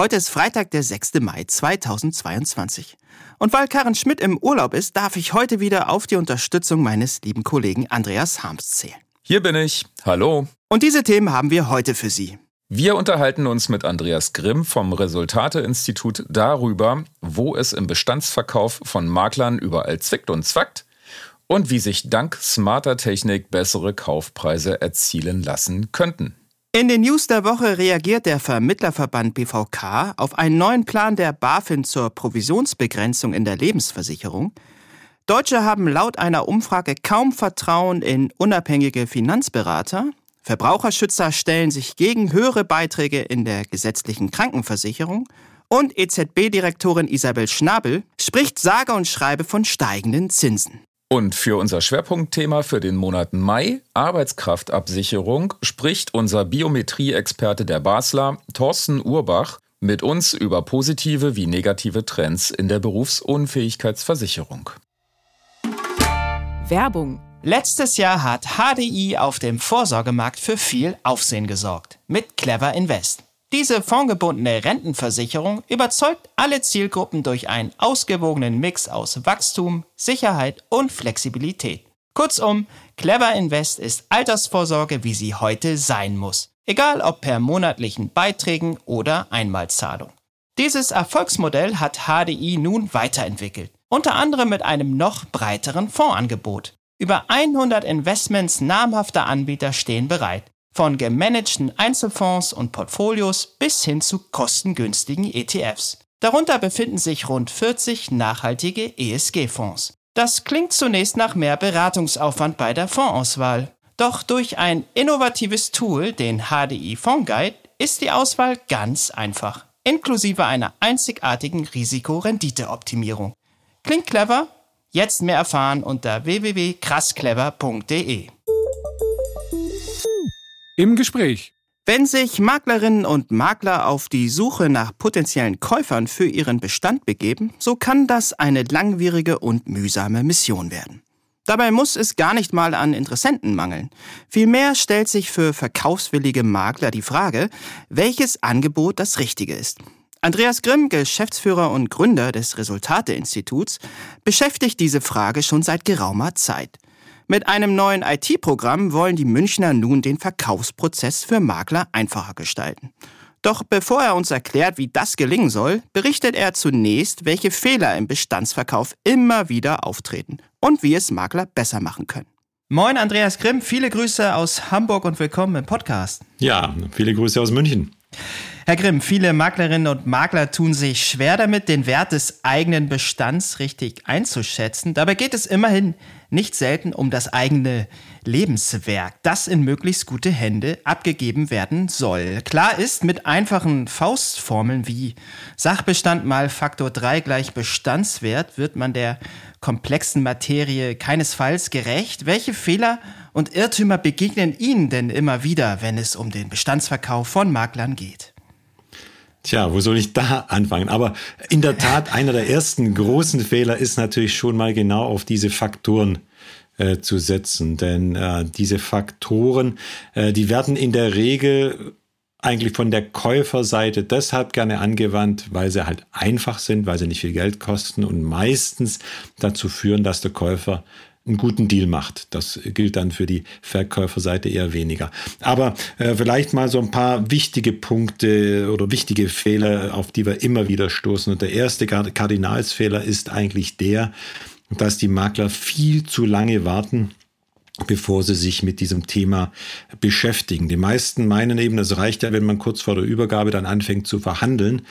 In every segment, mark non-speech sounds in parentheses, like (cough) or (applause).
Heute ist Freitag, der 6. Mai 2022. Und weil Karen Schmidt im Urlaub ist, darf ich heute wieder auf die Unterstützung meines lieben Kollegen Andreas Harms zählen. Hier bin ich. Hallo. Und diese Themen haben wir heute für Sie. Wir unterhalten uns mit Andreas Grimm vom Resultate-Institut darüber, wo es im Bestandsverkauf von Maklern überall zwickt und zwackt und wie sich dank smarter Technik bessere Kaufpreise erzielen lassen könnten. In den News der Woche reagiert der Vermittlerverband BVK auf einen neuen Plan der BaFin zur Provisionsbegrenzung in der Lebensversicherung. Deutsche haben laut einer Umfrage kaum Vertrauen in unabhängige Finanzberater. Verbraucherschützer stellen sich gegen höhere Beiträge in der gesetzlichen Krankenversicherung. Und EZB-Direktorin Isabel Schnabel spricht sage und schreibe von steigenden Zinsen. Und für unser Schwerpunktthema für den Monat Mai, Arbeitskraftabsicherung, spricht unser Biometrie-Experte der Basler, Thorsten Urbach, mit uns über positive wie negative Trends in der Berufsunfähigkeitsversicherung. Werbung Letztes Jahr hat HDI auf dem Vorsorgemarkt für viel Aufsehen gesorgt. Mit Clever Invest. Diese fondgebundene Rentenversicherung überzeugt alle Zielgruppen durch einen ausgewogenen Mix aus Wachstum, Sicherheit und Flexibilität. Kurzum, Clever Invest ist Altersvorsorge, wie sie heute sein muss. Egal ob per monatlichen Beiträgen oder Einmalzahlung. Dieses Erfolgsmodell hat HDI nun weiterentwickelt. Unter anderem mit einem noch breiteren Fondsangebot. Über 100 Investments namhafter Anbieter stehen bereit. Von gemanagten Einzelfonds und Portfolios bis hin zu kostengünstigen ETFs. Darunter befinden sich rund 40 nachhaltige ESG-Fonds. Das klingt zunächst nach mehr Beratungsaufwand bei der Fondsauswahl. Doch durch ein innovatives Tool, den HDI Fondguide, ist die Auswahl ganz einfach, inklusive einer einzigartigen Risikorenditeoptimierung. Klingt clever? Jetzt mehr erfahren unter www.krassclever.de. Im Gespräch. Wenn sich Maklerinnen und Makler auf die Suche nach potenziellen Käufern für ihren Bestand begeben, so kann das eine langwierige und mühsame Mission werden. Dabei muss es gar nicht mal an Interessenten mangeln. Vielmehr stellt sich für verkaufswillige Makler die Frage, welches Angebot das richtige ist. Andreas Grimm, Geschäftsführer und Gründer des Resultate-Instituts, beschäftigt diese Frage schon seit geraumer Zeit. Mit einem neuen IT-Programm wollen die Münchner nun den Verkaufsprozess für Makler einfacher gestalten. Doch bevor er uns erklärt, wie das gelingen soll, berichtet er zunächst, welche Fehler im Bestandsverkauf immer wieder auftreten und wie es Makler besser machen können. Moin Andreas Grimm, viele Grüße aus Hamburg und willkommen im Podcast. Ja, viele Grüße aus München. Herr Grimm, viele Maklerinnen und Makler tun sich schwer damit, den Wert des eigenen Bestands richtig einzuschätzen. Dabei geht es immerhin nicht selten um das eigene Lebenswerk, das in möglichst gute Hände abgegeben werden soll. Klar ist, mit einfachen Faustformeln wie Sachbestand mal Faktor 3 gleich Bestandswert wird man der komplexen Materie keinesfalls gerecht. Welche Fehler und Irrtümer begegnen Ihnen denn immer wieder, wenn es um den Bestandsverkauf von Maklern geht? Tja, wo soll ich da anfangen? Aber in der Tat, einer der ersten großen Fehler ist natürlich schon mal genau auf diese Faktoren äh, zu setzen. Denn äh, diese Faktoren, äh, die werden in der Regel eigentlich von der Käuferseite deshalb gerne angewandt, weil sie halt einfach sind, weil sie nicht viel Geld kosten und meistens dazu führen, dass der Käufer einen guten Deal macht. Das gilt dann für die Verkäuferseite eher weniger. Aber äh, vielleicht mal so ein paar wichtige Punkte oder wichtige Fehler, auf die wir immer wieder stoßen. Und der erste Kardinalsfehler ist eigentlich der, dass die Makler viel zu lange warten, bevor sie sich mit diesem Thema beschäftigen. Die meisten meinen eben, es reicht ja, wenn man kurz vor der Übergabe dann anfängt zu verhandeln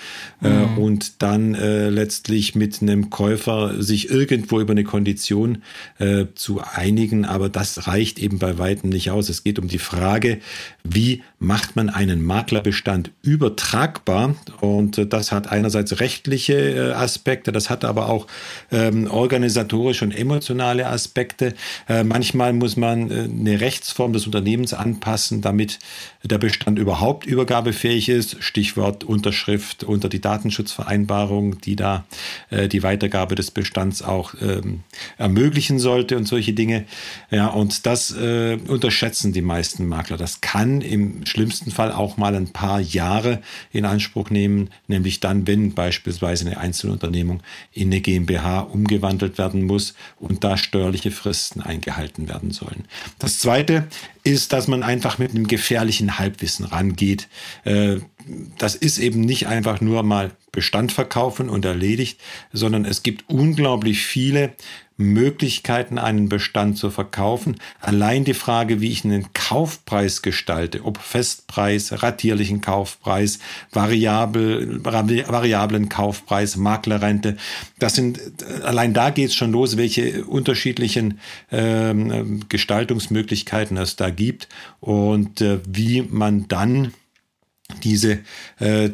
äh, mhm. äh, und dann äh, letztlich mit einem Käufer sich irgendwo über eine Kondition äh, zu einigen. Aber das reicht eben bei weitem nicht aus. Es geht um die Frage, wie macht man einen Maklerbestand übertragbar? Und äh, das hat einerseits rechtliche äh, Aspekte, das hat aber auch ähm, organisatorische und emotionale Aspekte. manchmal muss man äh, eine Rechtsform des Unternehmens anpassen, damit der Bestand überhaupt übergabefähig ist. Stichwort Unterschrift unter die Datenschutzvereinbarung, die da äh, die Weitergabe des Bestands auch ähm, ermöglichen sollte und solche Dinge. Ja, und das äh, unterschätzen die meisten Makler. Das kann im schlimmsten Fall auch mal ein paar Jahre in Anspruch nehmen, nämlich dann, wenn beispielsweise eine Einzelunternehmung in eine GmbH umgewandelt werden muss und da steuerliche Fristen eingehalten werden sollen sollen. Das Zweite ist, dass man einfach mit einem gefährlichen Halbwissen rangeht. Äh, das ist eben nicht einfach nur mal Bestand verkaufen und erledigt, sondern es gibt unglaublich viele Möglichkeiten, einen Bestand zu verkaufen. Allein die Frage, wie ich einen Kaufpreis gestalte, ob Festpreis, ratierlichen Kaufpreis, variabel, variablen Kaufpreis, Maklerrente, das sind, allein da geht es schon los, welche unterschiedlichen ähm, Gestaltungsmöglichkeiten es da gibt und äh, wie man dann diese äh,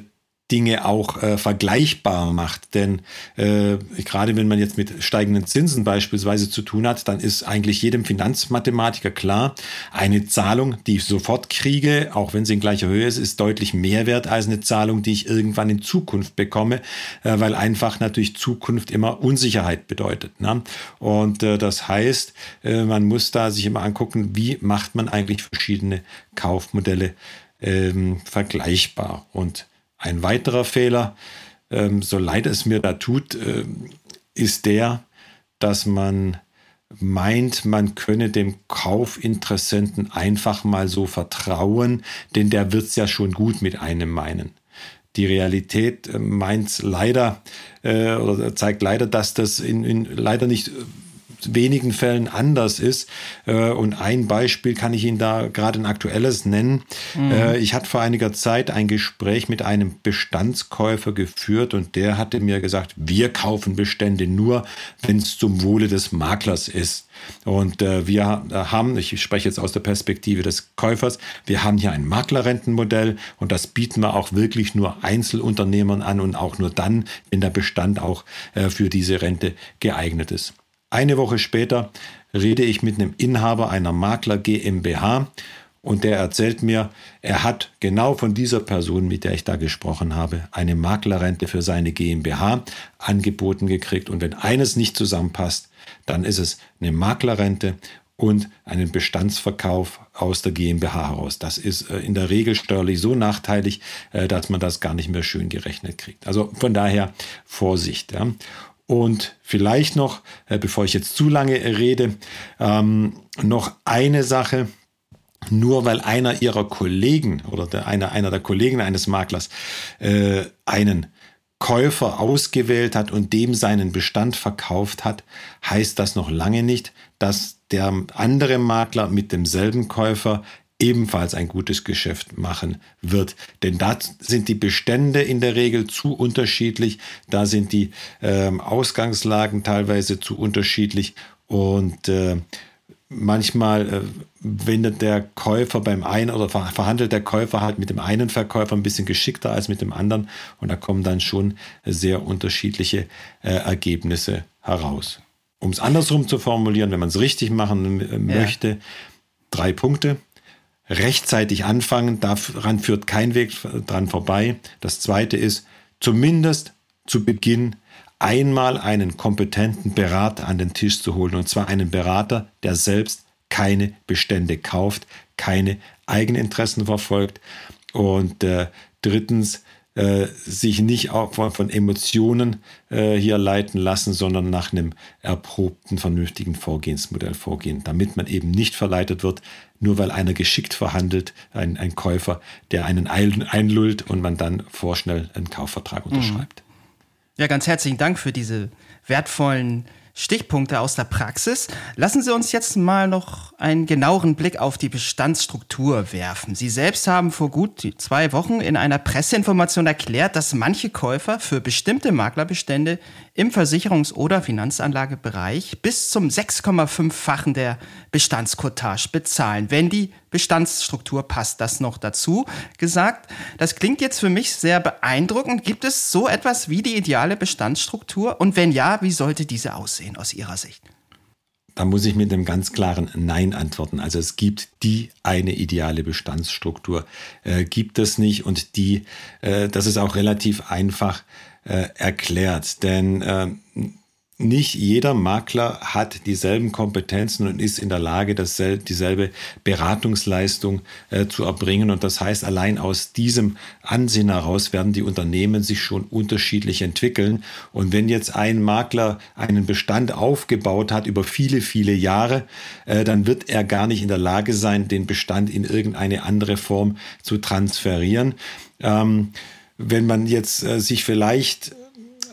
Dinge auch äh, vergleichbar macht. Denn äh, gerade wenn man jetzt mit steigenden Zinsen beispielsweise zu tun hat, dann ist eigentlich jedem Finanzmathematiker klar, eine Zahlung, die ich sofort kriege, auch wenn sie in gleicher Höhe ist, ist deutlich mehr wert als eine Zahlung, die ich irgendwann in Zukunft bekomme, äh, weil einfach natürlich Zukunft immer Unsicherheit bedeutet. Ne? Und äh, das heißt, äh, man muss da sich immer angucken, wie macht man eigentlich verschiedene Kaufmodelle ähm, vergleichbar. Und ein weiterer Fehler, ähm, so leid es mir da tut, äh, ist der, dass man meint, man könne dem Kaufinteressenten einfach mal so vertrauen, denn der wird es ja schon gut mit einem meinen. Die Realität äh, meint leider äh, oder zeigt leider, dass das in, in leider nicht wenigen Fällen anders ist. Äh, und ein Beispiel kann ich Ihnen da gerade ein aktuelles nennen. Mhm. Äh, ich hatte vor einiger Zeit ein Gespräch mit einem Bestandskäufer geführt und der hatte mir gesagt, wir kaufen Bestände nur, wenn es zum Wohle des Maklers ist. Und äh, wir haben, ich spreche jetzt aus der Perspektive des Käufers, wir haben hier ein Maklerrentenmodell und das bieten wir auch wirklich nur Einzelunternehmern an und auch nur dann, wenn der Bestand auch für diese Rente geeignet ist. Eine Woche später rede ich mit einem Inhaber einer Makler GmbH und der erzählt mir, er hat genau von dieser Person, mit der ich da gesprochen habe, eine Maklerrente für seine GmbH angeboten gekriegt. Und wenn eines nicht zusammenpasst, dann ist es eine Maklerrente und einen Bestandsverkauf aus der GmbH heraus. Das ist äh, in der Regel steuerlich so nachteilig, äh, dass man das gar nicht mehr schön gerechnet kriegt. Also von daher Vorsicht. Ja. Und vielleicht noch, äh, bevor ich jetzt zu lange rede, ähm, noch eine Sache. Nur weil einer ihrer Kollegen oder der, einer, einer der Kollegen eines Maklers äh, einen Käufer ausgewählt hat und dem seinen Bestand verkauft hat, heißt das noch lange nicht, dass der andere Makler mit demselben Käufer ebenfalls ein gutes Geschäft machen wird. Denn da sind die Bestände in der Regel zu unterschiedlich, da sind die äh, Ausgangslagen teilweise zu unterschiedlich und äh, manchmal äh, wendet der Käufer beim einen oder verhandelt der Käufer halt mit dem einen Verkäufer ein bisschen geschickter als mit dem anderen und da kommen dann schon sehr unterschiedliche äh, Ergebnisse heraus. Um es andersrum zu formulieren, wenn man es richtig machen äh, möchte, ja. drei Punkte rechtzeitig anfangen, daran führt kein Weg dran vorbei. Das zweite ist, zumindest zu Beginn einmal einen kompetenten Berater an den Tisch zu holen. Und zwar einen Berater, der selbst keine Bestände kauft, keine Eigeninteressen verfolgt. Und äh, drittens, äh, sich nicht auch von, von Emotionen äh, hier leiten lassen, sondern nach einem erprobten, vernünftigen Vorgehensmodell vorgehen, damit man eben nicht verleitet wird, nur weil einer geschickt verhandelt, ein, ein Käufer, der einen einlullt und man dann vorschnell einen Kaufvertrag mhm. unterschreibt. Ja, ganz herzlichen Dank für diese wertvollen Stichpunkte aus der Praxis. Lassen Sie uns jetzt mal noch einen genaueren Blick auf die Bestandsstruktur werfen. Sie selbst haben vor gut zwei Wochen in einer Presseinformation erklärt, dass manche Käufer für bestimmte Maklerbestände im Versicherungs- oder Finanzanlagebereich bis zum 6,5-fachen der Bestandskotage bezahlen, wenn die Bestandsstruktur passt. Das noch dazu gesagt. Das klingt jetzt für mich sehr beeindruckend. Gibt es so etwas wie die ideale Bestandsstruktur? Und wenn ja, wie sollte diese aussehen aus Ihrer Sicht? Da muss ich mit einem ganz klaren Nein antworten. Also es gibt die eine ideale Bestandsstruktur, äh, gibt es nicht und die, äh, das ist auch relativ einfach äh, erklärt, denn äh, nicht jeder Makler hat dieselben Kompetenzen und ist in der Lage, dieselbe Beratungsleistung äh, zu erbringen. Und das heißt, allein aus diesem Ansehen heraus werden die Unternehmen sich schon unterschiedlich entwickeln. Und wenn jetzt ein Makler einen Bestand aufgebaut hat über viele, viele Jahre, äh, dann wird er gar nicht in der Lage sein, den Bestand in irgendeine andere Form zu transferieren. Ähm, wenn man jetzt äh, sich vielleicht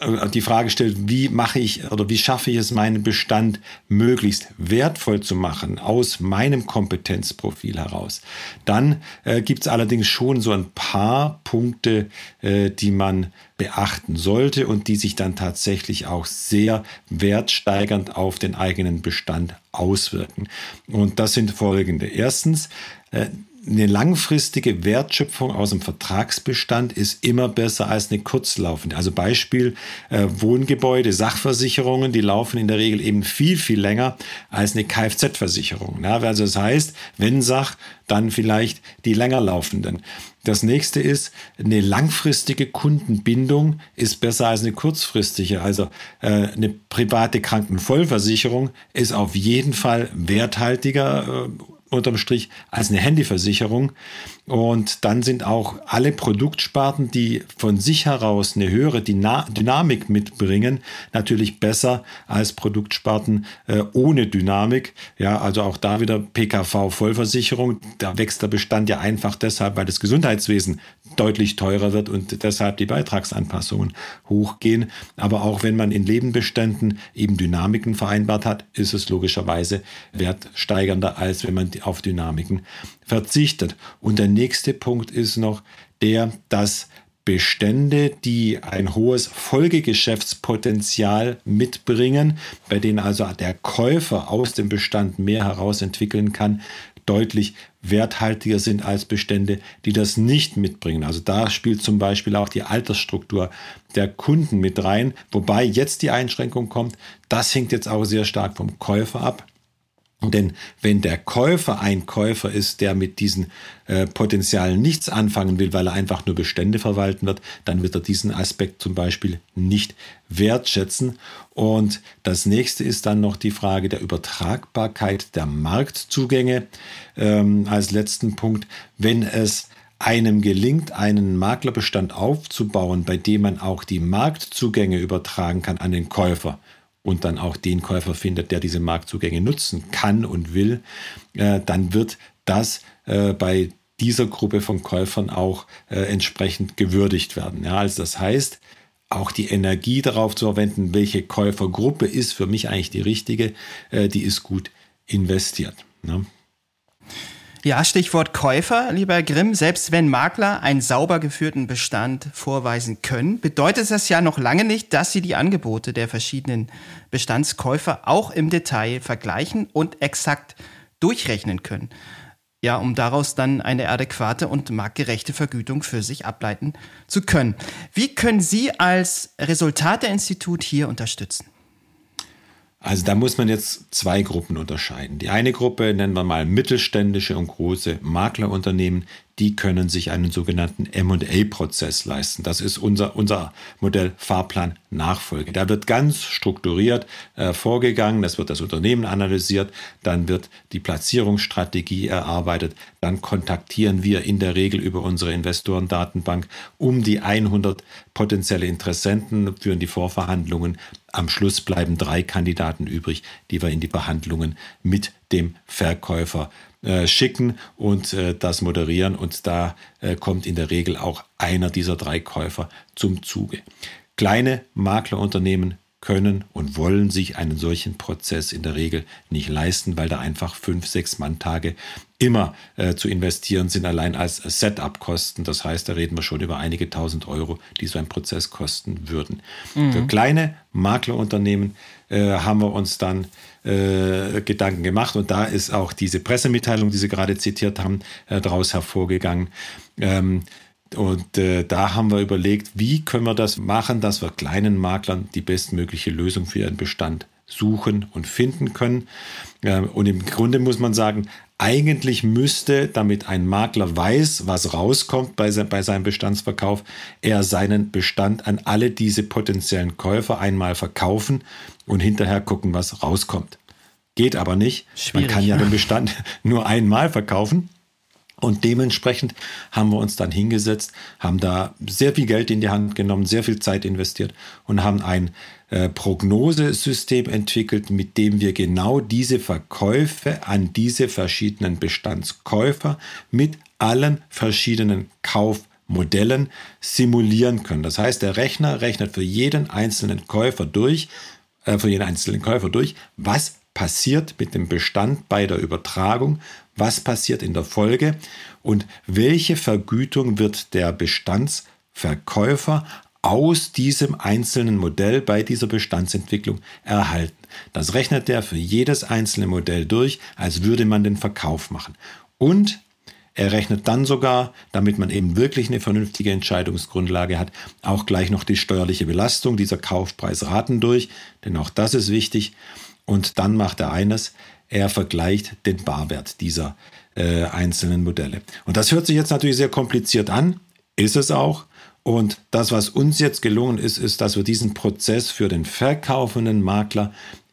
äh, die Frage stellt, wie mache ich oder wie schaffe ich es, meinen Bestand möglichst wertvoll zu machen aus meinem Kompetenzprofil heraus, dann äh, gibt es allerdings schon so ein paar Punkte, äh, die man beachten sollte und die sich dann tatsächlich auch sehr wertsteigernd auf den eigenen Bestand auswirken. Und das sind folgende. Erstens, äh, eine langfristige Wertschöpfung aus dem Vertragsbestand ist immer besser als eine kurzlaufende. Also Beispiel äh, Wohngebäude, Sachversicherungen, die laufen in der Regel eben viel, viel länger als eine Kfz-Versicherung. Ja, also das heißt, wenn Sach, dann vielleicht die länger laufenden. Das nächste ist, eine langfristige Kundenbindung ist besser als eine kurzfristige. Also äh, eine private Krankenvollversicherung ist auf jeden Fall werthaltiger. Äh, unterm Strich als eine Handyversicherung. Und dann sind auch alle Produktsparten, die von sich heraus eine höhere Dynamik mitbringen, natürlich besser als Produktsparten äh, ohne Dynamik. Ja, also auch da wieder PKV Vollversicherung. Da wächst der Bestand ja einfach deshalb, weil das Gesundheitswesen deutlich teurer wird und deshalb die Beitragsanpassungen hochgehen. Aber auch wenn man in Lebenbeständen eben Dynamiken vereinbart hat, ist es logischerweise wertsteigernder, als wenn man auf Dynamiken verzichtet. Und der nächste Punkt ist noch der, dass Bestände, die ein hohes Folgegeschäftspotenzial mitbringen, bei denen also der Käufer aus dem Bestand mehr herausentwickeln kann, deutlich werthaltiger sind als Bestände, die das nicht mitbringen. Also da spielt zum Beispiel auch die Altersstruktur der Kunden mit rein, wobei jetzt die Einschränkung kommt, das hängt jetzt auch sehr stark vom Käufer ab. Denn wenn der Käufer ein Käufer ist, der mit diesen äh, Potenzialen nichts anfangen will, weil er einfach nur Bestände verwalten wird, dann wird er diesen Aspekt zum Beispiel nicht wertschätzen. Und das nächste ist dann noch die Frage der Übertragbarkeit der Marktzugänge. Ähm, als letzten Punkt, wenn es einem gelingt, einen Maklerbestand aufzubauen, bei dem man auch die Marktzugänge übertragen kann an den Käufer, und dann auch den Käufer findet, der diese Marktzugänge nutzen kann und will, äh, dann wird das äh, bei dieser Gruppe von Käufern auch äh, entsprechend gewürdigt werden. Also das heißt, auch die Energie darauf zu verwenden, welche Käufergruppe ist für mich eigentlich die richtige, die ist gut investiert. Ne? Ja, Stichwort Käufer, lieber Grimm. Selbst wenn Makler einen sauber geführten Bestand vorweisen können, bedeutet das ja noch lange nicht, dass sie die Angebote der verschiedenen Bestandskäufer auch im Detail vergleichen und exakt durchrechnen können. Ja, um daraus dann eine adäquate und marktgerechte Vergütung für sich ableiten zu können. Wie können Sie als Resultateinstitut hier unterstützen? Also da muss man jetzt zwei Gruppen unterscheiden. Die eine Gruppe nennen wir mal mittelständische und große Maklerunternehmen, die können sich einen sogenannten MA-Prozess leisten. Das ist unser, unser Modell Fahrplan Nachfolge. Da wird ganz strukturiert äh, vorgegangen, das wird das Unternehmen analysiert, dann wird die Platzierungsstrategie erarbeitet, dann kontaktieren wir in der Regel über unsere Investorendatenbank um die 100 potenzielle Interessenten, führen die Vorverhandlungen. Am Schluss bleiben drei Kandidaten übrig, die wir in die Verhandlungen mit dem Verkäufer äh, schicken und äh, das moderieren. Und da äh, kommt in der Regel auch einer dieser drei Käufer zum Zuge. Kleine Maklerunternehmen können und wollen sich einen solchen Prozess in der Regel nicht leisten, weil da einfach fünf, sechs Manntage immer äh, zu investieren sind, allein als Setup-Kosten. Das heißt, da reden wir schon über einige tausend Euro, die so ein Prozess kosten würden. Mhm. Für kleine Maklerunternehmen äh, haben wir uns dann äh, Gedanken gemacht und da ist auch diese Pressemitteilung, die Sie gerade zitiert haben, äh, daraus hervorgegangen. Ähm, und äh, da haben wir überlegt, wie können wir das machen, dass wir kleinen Maklern die bestmögliche Lösung für ihren Bestand suchen und finden können. Äh, und im Grunde muss man sagen, eigentlich müsste, damit ein Makler weiß, was rauskommt bei, se bei seinem Bestandsverkauf, er seinen Bestand an alle diese potenziellen Käufer einmal verkaufen und hinterher gucken, was rauskommt. Geht aber nicht. Schwierig, Man kann ja den Bestand (laughs) nur einmal verkaufen. Und dementsprechend haben wir uns dann hingesetzt, haben da sehr viel Geld in die Hand genommen, sehr viel Zeit investiert und haben ein äh, Prognosesystem entwickelt, mit dem wir genau diese Verkäufe an diese verschiedenen Bestandskäufer mit allen verschiedenen Kaufmodellen simulieren können. Das heißt, der Rechner rechnet für jeden einzelnen Käufer durch, äh, für jeden einzelnen Käufer durch, was passiert mit dem Bestand bei der Übertragung, was passiert in der Folge und welche Vergütung wird der Bestandsverkäufer aus diesem einzelnen Modell bei dieser Bestandsentwicklung erhalten. Das rechnet er für jedes einzelne Modell durch, als würde man den Verkauf machen. Und er rechnet dann sogar, damit man eben wirklich eine vernünftige Entscheidungsgrundlage hat, auch gleich noch die steuerliche Belastung dieser Kaufpreisraten durch, denn auch das ist wichtig. Und dann macht er eines, er vergleicht den Barwert dieser äh, einzelnen Modelle. Und das hört sich jetzt natürlich sehr kompliziert an, ist es auch. Und das, was uns jetzt gelungen ist, ist, dass wir diesen Prozess für den verkaufenden Makler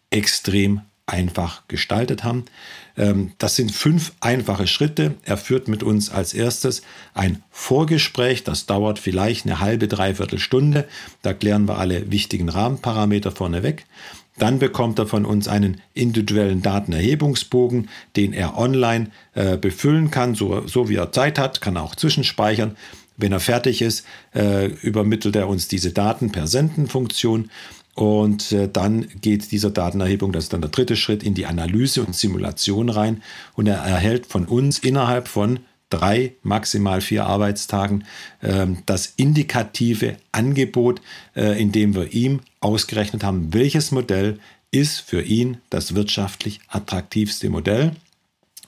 extrem einfach gestaltet haben. Ähm, das sind fünf einfache Schritte. Er führt mit uns als erstes ein Vorgespräch. Das dauert vielleicht eine halbe, dreiviertel Stunde. Da klären wir alle wichtigen Rahmenparameter vorneweg. Dann bekommt er von uns einen individuellen Datenerhebungsbogen, den er online äh, befüllen kann, so, so wie er Zeit hat, kann er auch zwischenspeichern. Wenn er fertig ist, äh, übermittelt er uns diese Daten per Sendenfunktion und äh, dann geht dieser Datenerhebung, das ist dann der dritte Schritt, in die Analyse und Simulation rein und er erhält von uns innerhalb von drei, maximal vier Arbeitstagen äh, das indikative Angebot, äh, in dem wir ihm ausgerechnet haben, welches Modell ist für ihn das wirtschaftlich attraktivste Modell.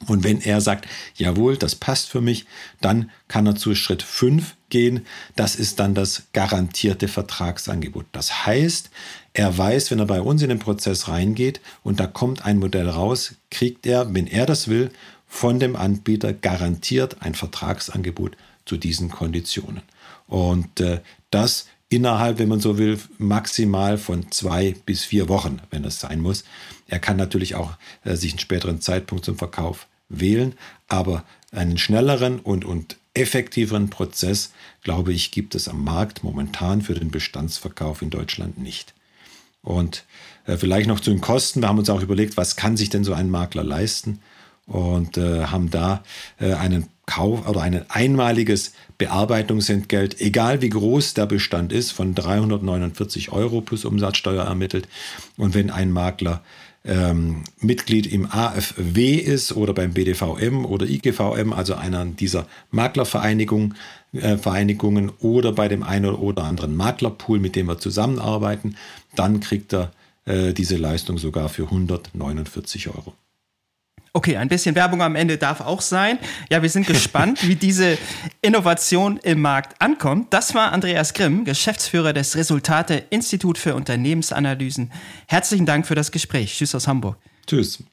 Und wenn er sagt, jawohl, das passt für mich, dann kann er zu Schritt 5 gehen. Das ist dann das garantierte Vertragsangebot. Das heißt, er weiß, wenn er bei uns in den Prozess reingeht und da kommt ein Modell raus, kriegt er, wenn er das will, von dem Anbieter garantiert ein Vertragsangebot zu diesen Konditionen. Und äh, das innerhalb, wenn man so will, maximal von zwei bis vier Wochen, wenn es sein muss. Er kann natürlich auch äh, sich einen späteren Zeitpunkt zum Verkauf wählen, aber einen schnelleren und, und effektiveren Prozess, glaube ich, gibt es am Markt momentan für den Bestandsverkauf in Deutschland nicht. Und äh, vielleicht noch zu den Kosten. Wir haben uns auch überlegt, was kann sich denn so ein Makler leisten? und äh, haben da äh, einen Kauf oder ein einmaliges Bearbeitungsentgelt, egal wie groß der Bestand ist, von 349 Euro plus Umsatzsteuer ermittelt. Und wenn ein Makler ähm, Mitglied im AFW ist oder beim BDVM oder IGVM, also einer dieser Maklervereinigungen, äh, Vereinigungen oder bei dem einen oder anderen Maklerpool, mit dem wir zusammenarbeiten, dann kriegt er äh, diese Leistung sogar für 149 Euro. Okay, ein bisschen Werbung am Ende darf auch sein. Ja, wir sind gespannt, (laughs) wie diese Innovation im Markt ankommt. Das war Andreas Grimm, Geschäftsführer des Resultate Institut für Unternehmensanalysen. Herzlichen Dank für das Gespräch. Tschüss aus Hamburg. Tschüss.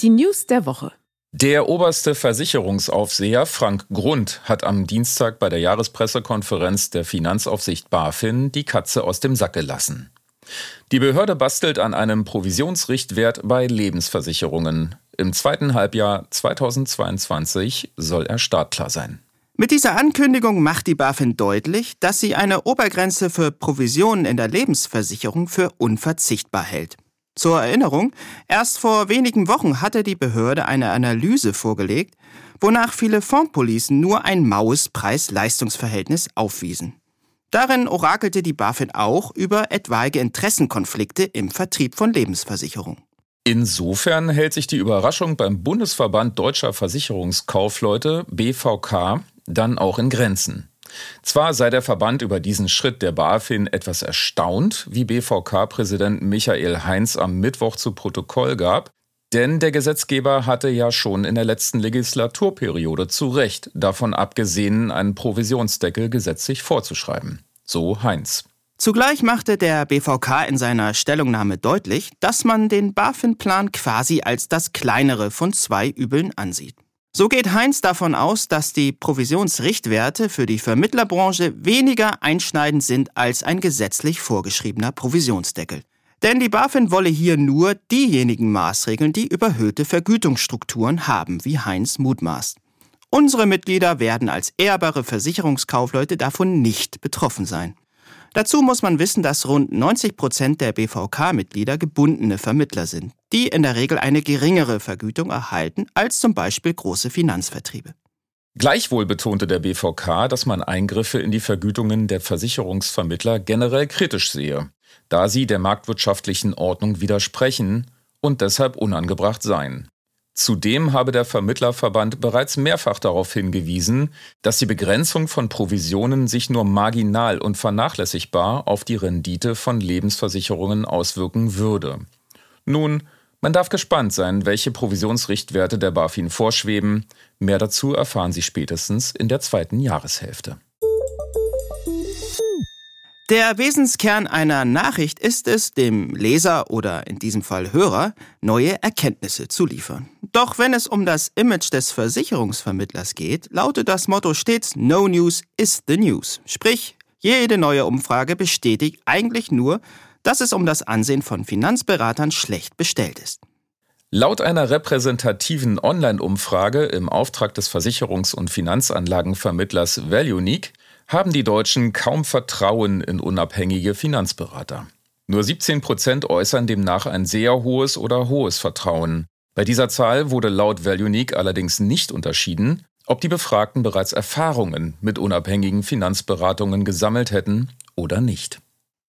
Die News der Woche. Der oberste Versicherungsaufseher Frank Grund hat am Dienstag bei der Jahrespressekonferenz der Finanzaufsicht BaFin die Katze aus dem Sack gelassen. Die Behörde bastelt an einem Provisionsrichtwert bei Lebensversicherungen. Im zweiten Halbjahr 2022 soll er startklar sein. Mit dieser Ankündigung macht die BaFin deutlich, dass sie eine Obergrenze für Provisionen in der Lebensversicherung für unverzichtbar hält. Zur Erinnerung, erst vor wenigen Wochen hatte die Behörde eine Analyse vorgelegt, wonach viele Fondspolicen nur ein maues Preis-Leistungs-Verhältnis aufwiesen. Darin orakelte die BaFin auch über etwaige Interessenkonflikte im Vertrieb von Lebensversicherungen. Insofern hält sich die Überraschung beim Bundesverband Deutscher Versicherungskaufleute BVK dann auch in Grenzen. Zwar sei der Verband über diesen Schritt der BaFin etwas erstaunt, wie BVK-Präsident Michael Heinz am Mittwoch zu Protokoll gab, denn der Gesetzgeber hatte ja schon in der letzten Legislaturperiode zu Recht davon abgesehen, einen Provisionsdeckel gesetzlich vorzuschreiben. So Heinz. Zugleich machte der BVK in seiner Stellungnahme deutlich, dass man den BaFin-Plan quasi als das kleinere von zwei Übeln ansieht. So geht Heinz davon aus, dass die Provisionsrichtwerte für die Vermittlerbranche weniger einschneidend sind als ein gesetzlich vorgeschriebener Provisionsdeckel. Denn die BaFin wolle hier nur diejenigen Maßregeln, die überhöhte Vergütungsstrukturen haben, wie Heinz mutmaßt. Unsere Mitglieder werden als ehrbare Versicherungskaufleute davon nicht betroffen sein. Dazu muss man wissen, dass rund 90 Prozent der BVK-Mitglieder gebundene Vermittler sind, die in der Regel eine geringere Vergütung erhalten als zum Beispiel große Finanzvertriebe. Gleichwohl betonte der BVK, dass man Eingriffe in die Vergütungen der Versicherungsvermittler generell kritisch sehe, da sie der marktwirtschaftlichen Ordnung widersprechen und deshalb unangebracht seien. Zudem habe der Vermittlerverband bereits mehrfach darauf hingewiesen, dass die Begrenzung von Provisionen sich nur marginal und vernachlässigbar auf die Rendite von Lebensversicherungen auswirken würde. Nun, man darf gespannt sein, welche Provisionsrichtwerte der BaFin vorschweben. Mehr dazu erfahren Sie spätestens in der zweiten Jahreshälfte. Der Wesenskern einer Nachricht ist es, dem Leser oder in diesem Fall Hörer neue Erkenntnisse zu liefern. Doch wenn es um das Image des Versicherungsvermittlers geht, lautet das Motto stets No News is the News. Sprich, jede neue Umfrage bestätigt eigentlich nur, dass es um das Ansehen von Finanzberatern schlecht bestellt ist. Laut einer repräsentativen Online-Umfrage im Auftrag des Versicherungs- und Finanzanlagenvermittlers ValueUnique haben die Deutschen kaum Vertrauen in unabhängige Finanzberater. Nur 17 Prozent äußern demnach ein sehr hohes oder hohes Vertrauen. Bei dieser Zahl wurde laut ValueUnique allerdings nicht unterschieden, ob die Befragten bereits Erfahrungen mit unabhängigen Finanzberatungen gesammelt hätten oder nicht.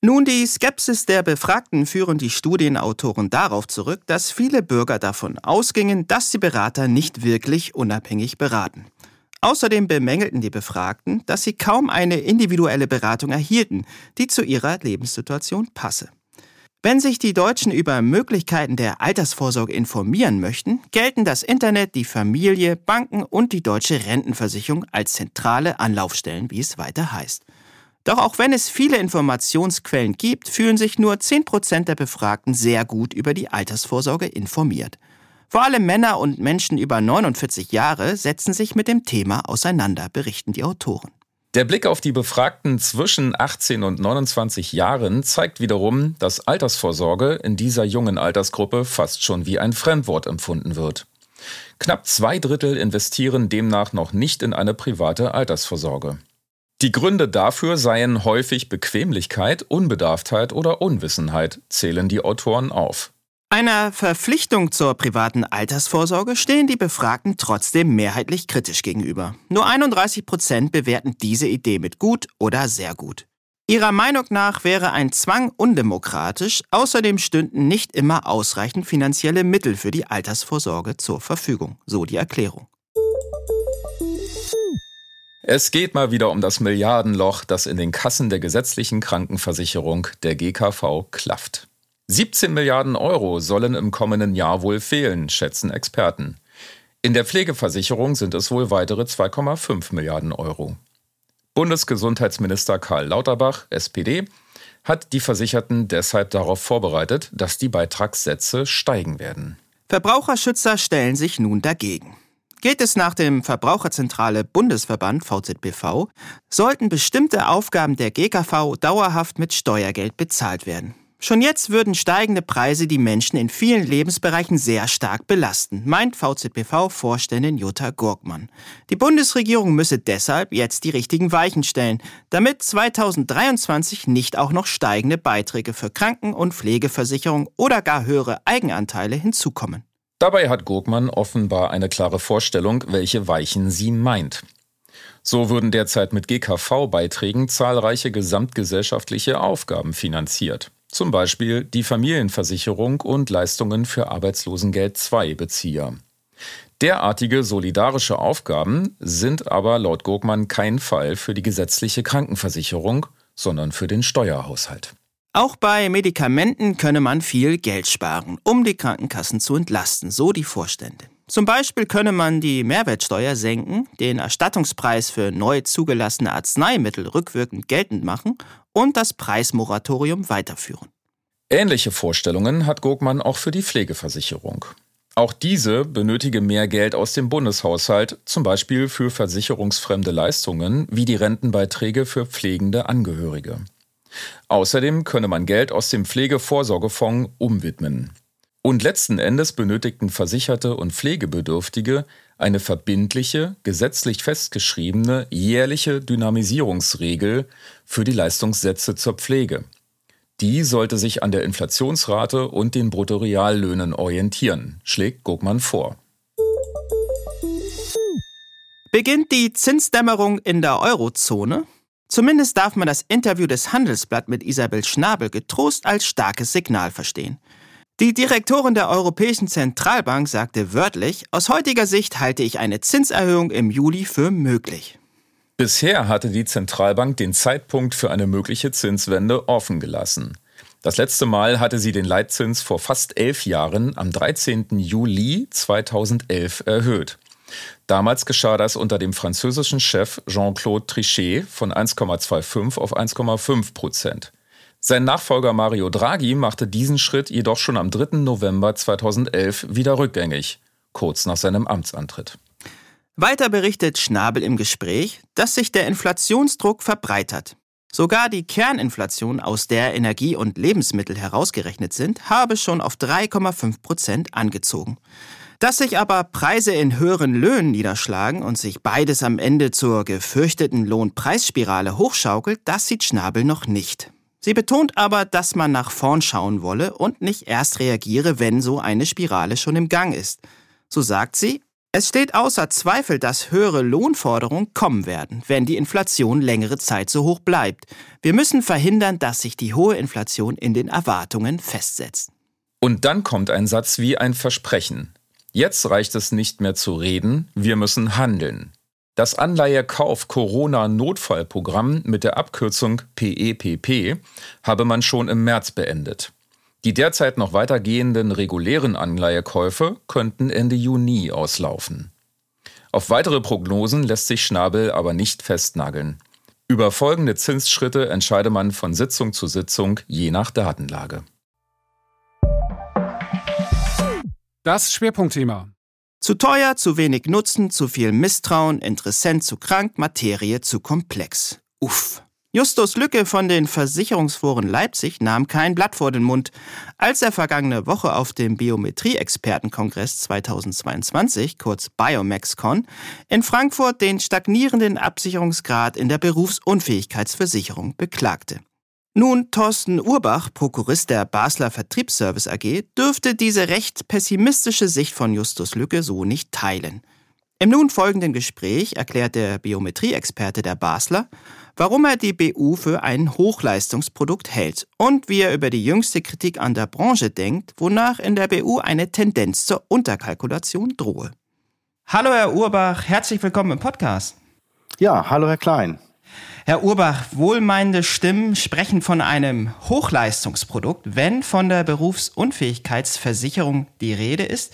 Nun, die Skepsis der Befragten führen die Studienautoren darauf zurück, dass viele Bürger davon ausgingen, dass die Berater nicht wirklich unabhängig beraten. Außerdem bemängelten die Befragten, dass sie kaum eine individuelle Beratung erhielten, die zu ihrer Lebenssituation passe. Wenn sich die Deutschen über Möglichkeiten der Altersvorsorge informieren möchten, gelten das Internet, die Familie, Banken und die deutsche Rentenversicherung als zentrale Anlaufstellen, wie es weiter heißt. Doch auch wenn es viele Informationsquellen gibt, fühlen sich nur 10% der Befragten sehr gut über die Altersvorsorge informiert. Vor allem Männer und Menschen über 49 Jahre setzen sich mit dem Thema auseinander, berichten die Autoren. Der Blick auf die Befragten zwischen 18 und 29 Jahren zeigt wiederum, dass Altersvorsorge in dieser jungen Altersgruppe fast schon wie ein Fremdwort empfunden wird. Knapp zwei Drittel investieren demnach noch nicht in eine private Altersvorsorge. Die Gründe dafür seien häufig Bequemlichkeit, Unbedarftheit oder Unwissenheit, zählen die Autoren auf. Einer Verpflichtung zur privaten Altersvorsorge stehen die Befragten trotzdem mehrheitlich kritisch gegenüber. Nur 31 Prozent bewerten diese Idee mit gut oder sehr gut. Ihrer Meinung nach wäre ein Zwang undemokratisch, außerdem stünden nicht immer ausreichend finanzielle Mittel für die Altersvorsorge zur Verfügung, so die Erklärung. Es geht mal wieder um das Milliardenloch, das in den Kassen der gesetzlichen Krankenversicherung der GKV klafft. 17 Milliarden Euro sollen im kommenden Jahr wohl fehlen, schätzen Experten. In der Pflegeversicherung sind es wohl weitere 2,5 Milliarden Euro. Bundesgesundheitsminister Karl Lauterbach, SPD, hat die Versicherten deshalb darauf vorbereitet, dass die Beitragssätze steigen werden. Verbraucherschützer stellen sich nun dagegen. Geht es nach dem Verbraucherzentrale Bundesverband VZBV, sollten bestimmte Aufgaben der GKV dauerhaft mit Steuergeld bezahlt werden. Schon jetzt würden steigende Preise die Menschen in vielen Lebensbereichen sehr stark belasten, meint VZBV-Vorständin Jutta Gurkmann. Die Bundesregierung müsse deshalb jetzt die richtigen Weichen stellen, damit 2023 nicht auch noch steigende Beiträge für Kranken- und Pflegeversicherung oder gar höhere Eigenanteile hinzukommen. Dabei hat Gurkmann offenbar eine klare Vorstellung, welche Weichen sie meint. So würden derzeit mit GKV-Beiträgen zahlreiche gesamtgesellschaftliche Aufgaben finanziert. Zum Beispiel die Familienversicherung und Leistungen für Arbeitslosengeld II-Bezieher. Derartige solidarische Aufgaben sind aber laut Gurkmann kein Fall für die gesetzliche Krankenversicherung, sondern für den Steuerhaushalt. Auch bei Medikamenten könne man viel Geld sparen, um die Krankenkassen zu entlasten, so die Vorstände. Zum Beispiel könne man die Mehrwertsteuer senken, den Erstattungspreis für neu zugelassene Arzneimittel rückwirkend geltend machen und das Preismoratorium weiterführen. Ähnliche Vorstellungen hat Gogmann auch für die Pflegeversicherung. Auch diese benötige mehr Geld aus dem Bundeshaushalt, zum Beispiel für versicherungsfremde Leistungen wie die Rentenbeiträge für pflegende Angehörige. Außerdem könne man Geld aus dem Pflegevorsorgefonds umwidmen. Und letzten Endes benötigten Versicherte und Pflegebedürftige eine verbindliche, gesetzlich festgeschriebene jährliche Dynamisierungsregel für die Leistungssätze zur Pflege. Die sollte sich an der Inflationsrate und den Bruttoreallöhnen orientieren, schlägt Gugmann vor. Beginnt die Zinsdämmerung in der Eurozone? Zumindest darf man das Interview des Handelsblatt mit Isabel Schnabel getrost als starkes Signal verstehen. Die Direktorin der Europäischen Zentralbank sagte wörtlich, aus heutiger Sicht halte ich eine Zinserhöhung im Juli für möglich. Bisher hatte die Zentralbank den Zeitpunkt für eine mögliche Zinswende offen gelassen. Das letzte Mal hatte sie den Leitzins vor fast elf Jahren am 13. Juli 2011 erhöht. Damals geschah das unter dem französischen Chef Jean-Claude Trichet von 1,25 auf 1,5 Prozent. Sein Nachfolger Mario Draghi machte diesen Schritt jedoch schon am 3. November 2011 wieder rückgängig, kurz nach seinem Amtsantritt. Weiter berichtet Schnabel im Gespräch, dass sich der Inflationsdruck verbreitert. Sogar die Kerninflation, aus der Energie und Lebensmittel herausgerechnet sind, habe schon auf 3,5 Prozent angezogen. Dass sich aber Preise in höheren Löhnen niederschlagen und sich beides am Ende zur gefürchteten Lohnpreisspirale hochschaukelt, das sieht Schnabel noch nicht. Sie betont aber, dass man nach vorn schauen wolle und nicht erst reagiere, wenn so eine Spirale schon im Gang ist. So sagt sie, es steht außer Zweifel, dass höhere Lohnforderungen kommen werden, wenn die Inflation längere Zeit so hoch bleibt. Wir müssen verhindern, dass sich die hohe Inflation in den Erwartungen festsetzt. Und dann kommt ein Satz wie ein Versprechen. Jetzt reicht es nicht mehr zu reden, wir müssen handeln. Das Anleihekauf-Corona-Notfallprogramm mit der Abkürzung PEPP e habe man schon im März beendet. Die derzeit noch weitergehenden regulären Anleihekäufe könnten Ende Juni auslaufen. Auf weitere Prognosen lässt sich Schnabel aber nicht festnageln. Über folgende Zinsschritte entscheide man von Sitzung zu Sitzung je nach Datenlage. Das Schwerpunktthema. Zu teuer, zu wenig Nutzen, zu viel Misstrauen, Interessent zu krank, Materie zu komplex. Uff. Justus Lücke von den Versicherungsforen Leipzig nahm kein Blatt vor den Mund, als er vergangene Woche auf dem Biometrie-Expertenkongress 2022, kurz BioMaxCon, in Frankfurt den stagnierenden Absicherungsgrad in der Berufsunfähigkeitsversicherung beklagte. Nun, Thorsten Urbach, Prokurist der Basler Vertriebsservice AG, dürfte diese recht pessimistische Sicht von Justus Lücke so nicht teilen. Im nun folgenden Gespräch erklärt der Biometrieexperte der Basler, warum er die BU für ein Hochleistungsprodukt hält und wie er über die jüngste Kritik an der Branche denkt, wonach in der BU eine Tendenz zur Unterkalkulation drohe. Hallo Herr Urbach, herzlich willkommen im Podcast. Ja, hallo Herr Klein. Herr Urbach, wohlmeinende Stimmen sprechen von einem Hochleistungsprodukt, wenn von der Berufsunfähigkeitsversicherung die Rede ist.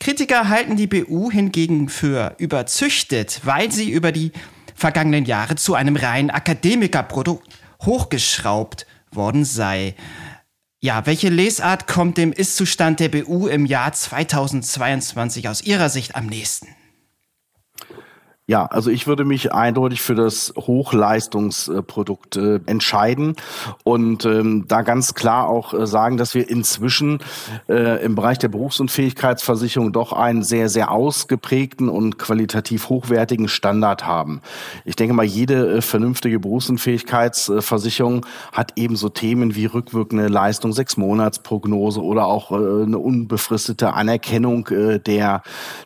Kritiker halten die BU hingegen für überzüchtet, weil sie über die vergangenen Jahre zu einem rein Akademikerprodukt hochgeschraubt worden sei. Ja, welche Lesart kommt dem Ist-Zustand der BU im Jahr 2022 aus Ihrer Sicht am nächsten? Ja, also ich würde mich eindeutig für das Hochleistungsprodukt äh, entscheiden und ähm, da ganz klar auch äh, sagen, dass wir inzwischen äh, im Bereich der Berufsunfähigkeitsversicherung doch einen sehr, sehr ausgeprägten und qualitativ hochwertigen Standard haben. Ich denke mal, jede äh, vernünftige Berufsunfähigkeitsversicherung hat ebenso Themen wie rückwirkende Leistung, sechs Monatsprognose oder auch äh, eine unbefristete Anerkennung äh, der,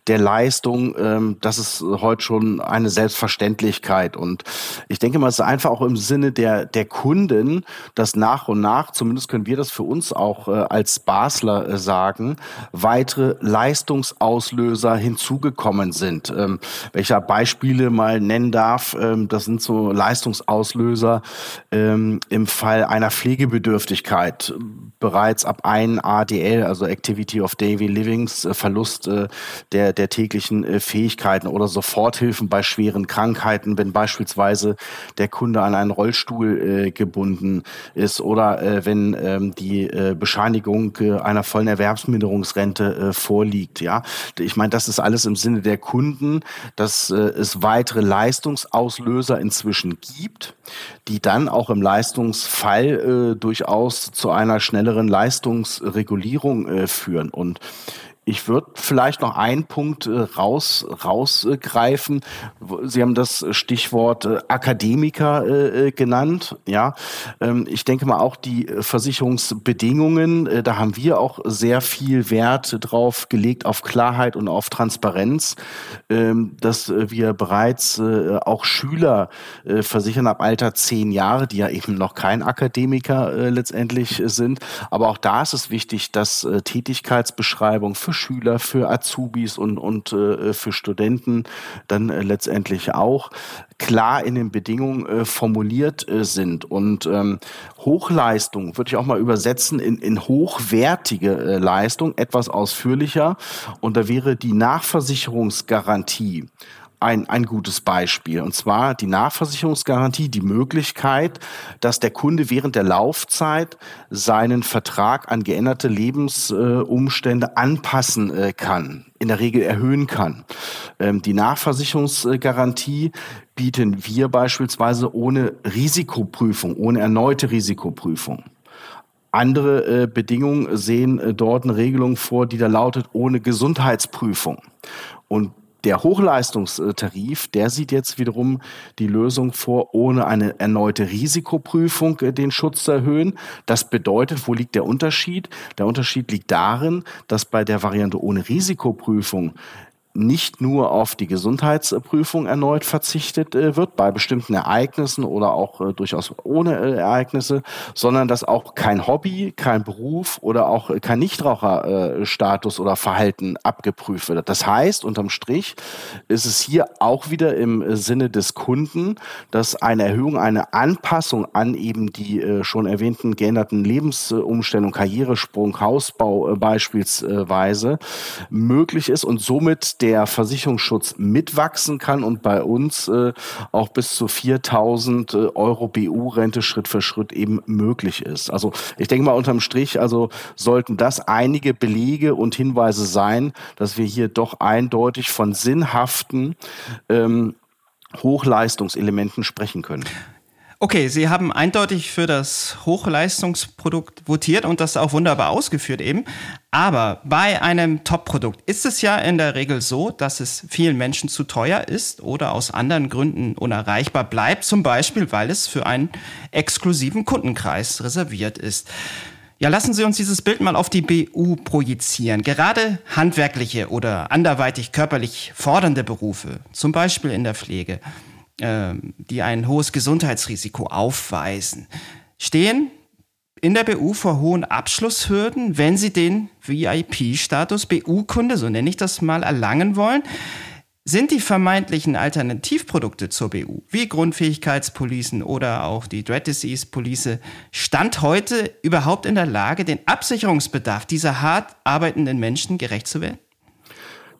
der Leistung. Ähm, das ist heute schon eine Selbstverständlichkeit. Und ich denke mal, es ist einfach auch im Sinne der, der Kunden, dass nach und nach, zumindest können wir das für uns auch äh, als Basler äh, sagen, weitere Leistungsauslöser hinzugekommen sind. Ähm, welcher Beispiele mal nennen darf, ähm, das sind so Leistungsauslöser ähm, im Fall einer Pflegebedürftigkeit bereits ab ein ADL, also Activity of Daily Livings, äh, Verlust äh, der, der täglichen äh, Fähigkeiten oder Soforthilfen bei schweren Krankheiten, wenn beispielsweise der Kunde an einen Rollstuhl gebunden ist oder wenn ähm, die Bescheinigung einer vollen Erwerbsminderungsrente vorliegt. Ja, ich meine, das ist alles im Sinne der Kunden, dass es weitere Leistungsauslöser inzwischen gibt, die dann auch im Leistungsfall durchaus zu einer schnelleren Leistungsregulierung führen. Und ich würde vielleicht noch einen Punkt äh, raus, rausgreifen. Sie haben das Stichwort äh, Akademiker äh, genannt. Ja, ähm, ich denke mal auch die Versicherungsbedingungen, da haben wir auch sehr viel Wert drauf gelegt, auf Klarheit und auf Transparenz, ähm, dass wir bereits auch Schüler versichern ab Alter zehn Jahre, die ja eben noch kein Akademiker letztendlich sind. Aber auch da ist es wichtig, dass Tätigkeitsbeschreibung für für Schüler, für Azubis und, und äh, für Studenten dann äh, letztendlich auch klar in den Bedingungen äh, formuliert äh, sind. Und ähm, Hochleistung würde ich auch mal übersetzen in, in hochwertige äh, Leistung, etwas ausführlicher. Und da wäre die Nachversicherungsgarantie ein, ein gutes Beispiel. Und zwar die Nachversicherungsgarantie, die Möglichkeit, dass der Kunde während der Laufzeit seinen Vertrag an geänderte Lebensumstände anpassen äh, kann, in der Regel erhöhen kann. Ähm, die Nachversicherungsgarantie bieten wir beispielsweise ohne Risikoprüfung, ohne erneute Risikoprüfung. Andere äh, Bedingungen sehen äh, dort eine Regelung vor, die da lautet ohne Gesundheitsprüfung. Und der Hochleistungstarif, der sieht jetzt wiederum die Lösung vor, ohne eine erneute Risikoprüfung äh, den Schutz zu erhöhen. Das bedeutet, wo liegt der Unterschied? Der Unterschied liegt darin, dass bei der Variante ohne Risikoprüfung nicht nur auf die Gesundheitsprüfung erneut verzichtet äh, wird bei bestimmten Ereignissen oder auch äh, durchaus ohne äh, Ereignisse, sondern dass auch kein Hobby, kein Beruf oder auch kein Nichtraucherstatus oder Verhalten abgeprüft wird. Das heißt, unterm Strich ist es hier auch wieder im Sinne des Kunden, dass eine Erhöhung, eine Anpassung an eben die schon erwähnten geänderten Lebensumstellungen, Karrieresprung, Hausbau beispielsweise möglich ist und somit der Versicherungsschutz mitwachsen kann und bei uns äh, auch bis zu 4000 äh, Euro BU-Rente Schritt für Schritt eben möglich ist. Also ich denke mal unterm Strich, also sollten das einige Belege und Hinweise sein, dass wir hier doch eindeutig von sinnhaften ähm, Hochleistungselementen sprechen können. Okay, Sie haben eindeutig für das Hochleistungsprodukt votiert und das auch wunderbar ausgeführt eben. Aber bei einem Top-Produkt ist es ja in der Regel so, dass es vielen Menschen zu teuer ist oder aus anderen Gründen unerreichbar bleibt, zum Beispiel weil es für einen exklusiven Kundenkreis reserviert ist. Ja, lassen Sie uns dieses Bild mal auf die BU projizieren. Gerade handwerkliche oder anderweitig körperlich fordernde Berufe, zum Beispiel in der Pflege, ähm, die ein hohes Gesundheitsrisiko aufweisen, stehen in der BU vor hohen Abschlusshürden, wenn sie den VIP-Status BU-Kunde, so nenne ich das mal, erlangen wollen. Sind die vermeintlichen Alternativprodukte zur BU, wie Grundfähigkeitspolicen oder auch die Dread Disease Police, Stand heute überhaupt in der Lage, den Absicherungsbedarf dieser hart arbeitenden Menschen gerecht zu werden?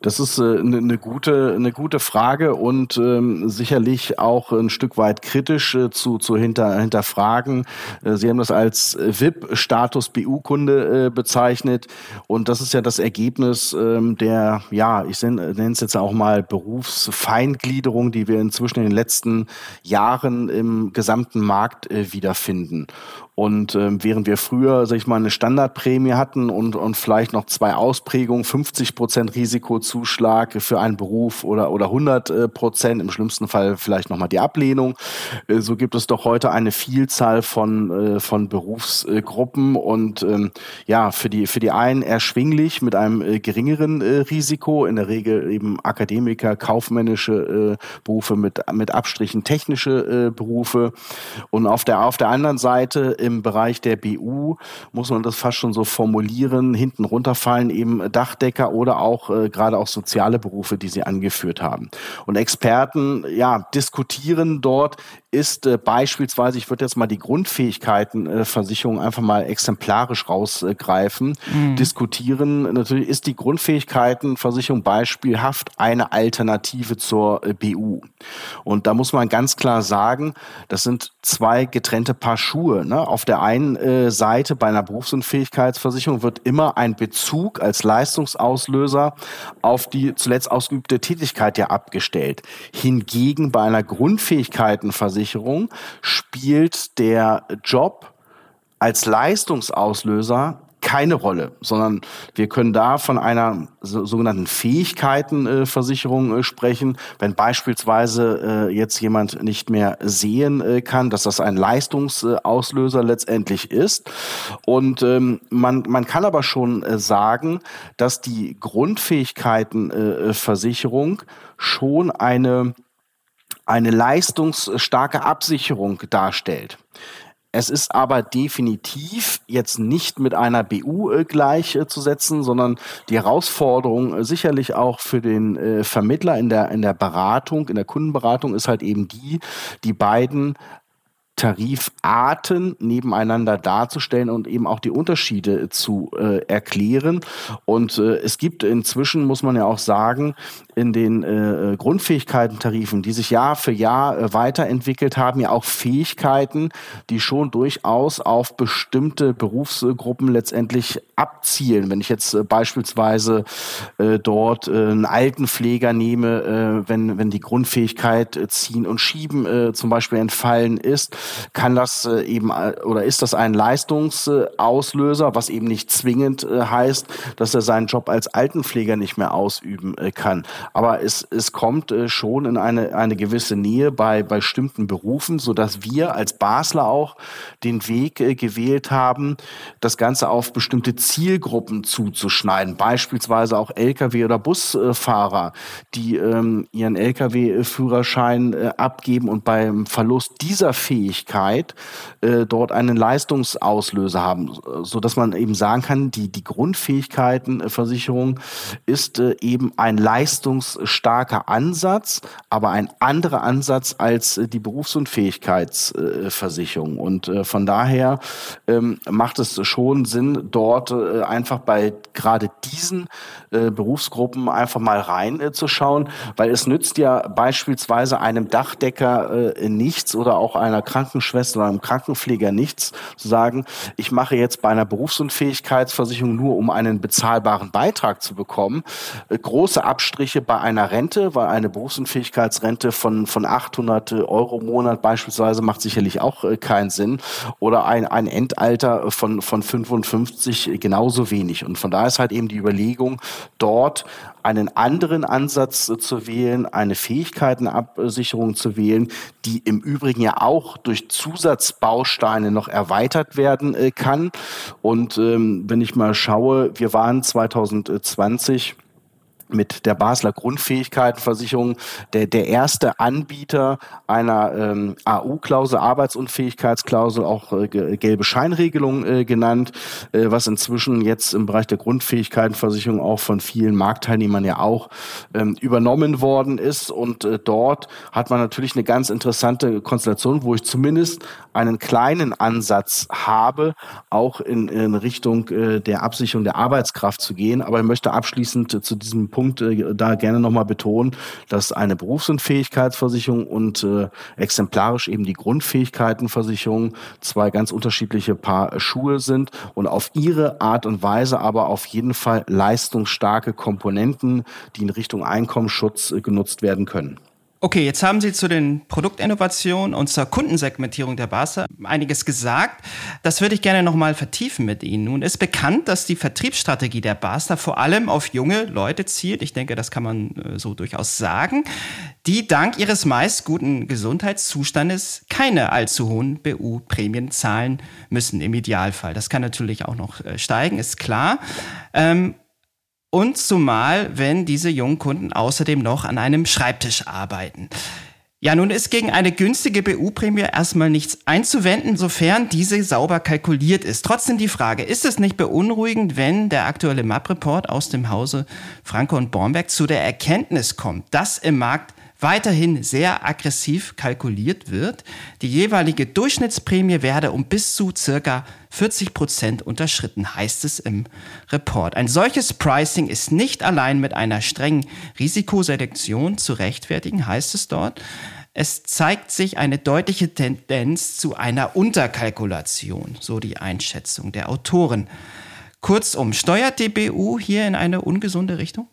Das ist eine äh, ne gute, eine gute Frage und ähm, sicherlich auch ein Stück weit kritisch äh, zu, zu hinter, hinterfragen. Äh, Sie haben das als VIP-Status BU-Kunde äh, bezeichnet und das ist ja das Ergebnis ähm, der, ja, ich nenne es jetzt auch mal Berufsfeingliederung, die wir inzwischen in den letzten Jahren im gesamten Markt äh, wiederfinden. Und ähm, während wir früher, sag ich mal, eine Standardprämie hatten und, und vielleicht noch zwei Ausprägungen, 50 Prozent Risiko Zuschlag für einen Beruf oder, oder 100 Prozent, im schlimmsten Fall vielleicht nochmal die Ablehnung. so gibt es doch heute eine Vielzahl von, von Berufsgruppen und ähm, ja, für die, für die einen erschwinglich mit einem geringeren Risiko, in der Regel eben Akademiker, kaufmännische Berufe mit, mit Abstrichen technische Berufe und auf der, auf der anderen Seite im Bereich der BU muss man das fast schon so formulieren, hinten runterfallen eben Dachdecker oder auch äh, gerade auch soziale Berufe, die Sie angeführt haben. Und Experten, ja, diskutieren dort, ist äh, beispielsweise, ich würde jetzt mal die Grundfähigkeitenversicherung äh, einfach mal exemplarisch rausgreifen, mhm. diskutieren. Natürlich ist die Grundfähigkeitenversicherung beispielhaft eine Alternative zur äh, BU. Und da muss man ganz klar sagen, das sind zwei getrennte Paar Schuhe. Ne? Auf der einen äh, Seite bei einer Berufsunfähigkeitsversicherung wird immer ein Bezug als Leistungsauslöser auf die zuletzt ausgeübte Tätigkeit ja abgestellt. Hingegen bei einer Grundfähigkeitenversicherung Versicherung spielt der Job als Leistungsauslöser keine Rolle, sondern wir können da von einer sogenannten Fähigkeitenversicherung äh, sprechen. Wenn beispielsweise äh, jetzt jemand nicht mehr sehen äh, kann, dass das ein Leistungsauslöser letztendlich ist. Und ähm, man, man kann aber schon sagen, dass die Grundfähigkeitenversicherung schon eine eine leistungsstarke Absicherung darstellt. Es ist aber definitiv jetzt nicht mit einer BU äh, gleichzusetzen, äh, sondern die Herausforderung äh, sicherlich auch für den äh, Vermittler in der, in der Beratung, in der Kundenberatung ist halt eben die, die beiden Tarifarten nebeneinander darzustellen und eben auch die Unterschiede zu äh, erklären. Und äh, es gibt inzwischen, muss man ja auch sagen, in den äh, Grundfähigkeitentarifen, die sich Jahr für Jahr äh, weiterentwickelt haben, ja auch Fähigkeiten, die schon durchaus auf bestimmte Berufsgruppen letztendlich abzielen. Wenn ich jetzt äh, beispielsweise äh, dort einen Altenpfleger nehme, wenn, wenn die Grundfähigkeit äh, ziehen und schieben zum Beispiel entfallen ist, kann das äh, eben äh, oder ist das ein Leistungsauslöser, was eben nicht zwingend äh, heißt, dass er seinen Job als Altenpfleger nicht mehr ausüben kann. Aber es, es kommt schon in eine, eine gewisse Nähe bei, bei bestimmten Berufen, so dass wir als Basler auch den Weg äh, gewählt haben, das Ganze auf bestimmte Zielgruppen zuzuschneiden. Beispielsweise auch Lkw- oder Busfahrer, die ähm, ihren Lkw-Führerschein abgeben und beim Verlust dieser Fähigkeit äh, dort einen Leistungsauslöser haben, so dass man eben sagen kann, die, die Grundfähigkeitenversicherung ist äh, eben ein leistungsstarker Ansatz, aber ein anderer Ansatz als äh, die Berufsunfähigkeitsversicherung. Und äh, von daher ähm, macht es schon Sinn, dort äh, einfach bei gerade diesen äh, Berufsgruppen einfach mal reinzuschauen, weil es nützt ja beispielsweise einem Dachdecker nichts oder auch einer Krankenschwester oder einem Krankenpfleger nichts, zu sagen, ich mache jetzt bei einer Berufsunfähigkeitsversicherung nur, um einen bezahlbaren Beitrag zu bekommen, äh, große Abstriche bei einer Rente, weil eine Berufsunfähigkeitsrente von, von 800 Euro im Monat beispielsweise macht sicherlich auch äh, keinen Sinn. Oder ein, ein Endalter von, von 55 genauso wenig. Und von daher ist halt eben die Überlegung, dort einen anderen Ansatz zu wählen, eine Fähigkeitenabsicherung zu wählen, die im Übrigen ja auch durch Zusatzbausteine noch erweitert werden äh, kann. Und ähm, wenn ich mal schaue, wir waren 2020 mit der Basler Grundfähigkeitenversicherung der, der erste Anbieter einer ähm, AU-Klausel, Arbeitsunfähigkeitsklausel, auch äh, gelbe Scheinregelung äh, genannt, äh, was inzwischen jetzt im Bereich der Grundfähigkeitenversicherung auch von vielen Marktteilnehmern ja auch ähm, übernommen worden ist. Und äh, dort hat man natürlich eine ganz interessante Konstellation, wo ich zumindest einen kleinen Ansatz habe, auch in, in Richtung äh, der Absicherung der Arbeitskraft zu gehen. Aber ich möchte abschließend äh, zu diesem Punkt äh, da gerne nochmal betonen, dass eine Berufsunfähigkeitsversicherung und äh, exemplarisch eben die Grundfähigkeitenversicherung zwei ganz unterschiedliche Paar Schuhe sind und auf ihre Art und Weise aber auf jeden Fall leistungsstarke Komponenten, die in Richtung Einkommensschutz äh, genutzt werden können. Okay, jetzt haben Sie zu den Produktinnovationen und zur Kundensegmentierung der Basler einiges gesagt. Das würde ich gerne nochmal vertiefen mit Ihnen. Nun ist bekannt, dass die Vertriebsstrategie der Basler vor allem auf junge Leute zielt. Ich denke, das kann man äh, so durchaus sagen, die dank ihres meist guten Gesundheitszustandes keine allzu hohen BU-Prämien zahlen müssen im Idealfall. Das kann natürlich auch noch äh, steigen, ist klar. Ähm, und zumal, wenn diese jungen Kunden außerdem noch an einem Schreibtisch arbeiten. Ja, nun ist gegen eine günstige BU-Prämie erstmal nichts einzuwenden, sofern diese sauber kalkuliert ist. Trotzdem die Frage, ist es nicht beunruhigend, wenn der aktuelle MAP-Report aus dem Hause Franke und Bornberg zu der Erkenntnis kommt, dass im Markt weiterhin sehr aggressiv kalkuliert wird. Die jeweilige Durchschnittsprämie werde um bis zu circa 40 Prozent unterschritten, heißt es im Report. Ein solches Pricing ist nicht allein mit einer strengen Risikoselektion zu rechtfertigen, heißt es dort. Es zeigt sich eine deutliche Tendenz zu einer Unterkalkulation, so die Einschätzung der Autoren. Kurzum, steuert die BU hier in eine ungesunde Richtung?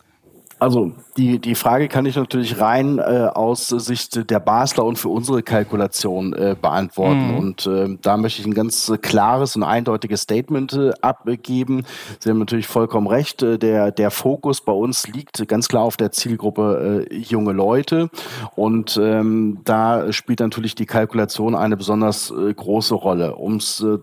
Also die, die Frage kann ich natürlich rein äh, aus Sicht der Basler und für unsere Kalkulation äh, beantworten. Mhm. Und äh, da möchte ich ein ganz klares und eindeutiges Statement äh, abgeben. Sie haben natürlich vollkommen recht. Äh, der, der Fokus bei uns liegt ganz klar auf der Zielgruppe äh, junge Leute. Und ähm, da spielt natürlich die Kalkulation eine besonders äh, große Rolle. Um es äh,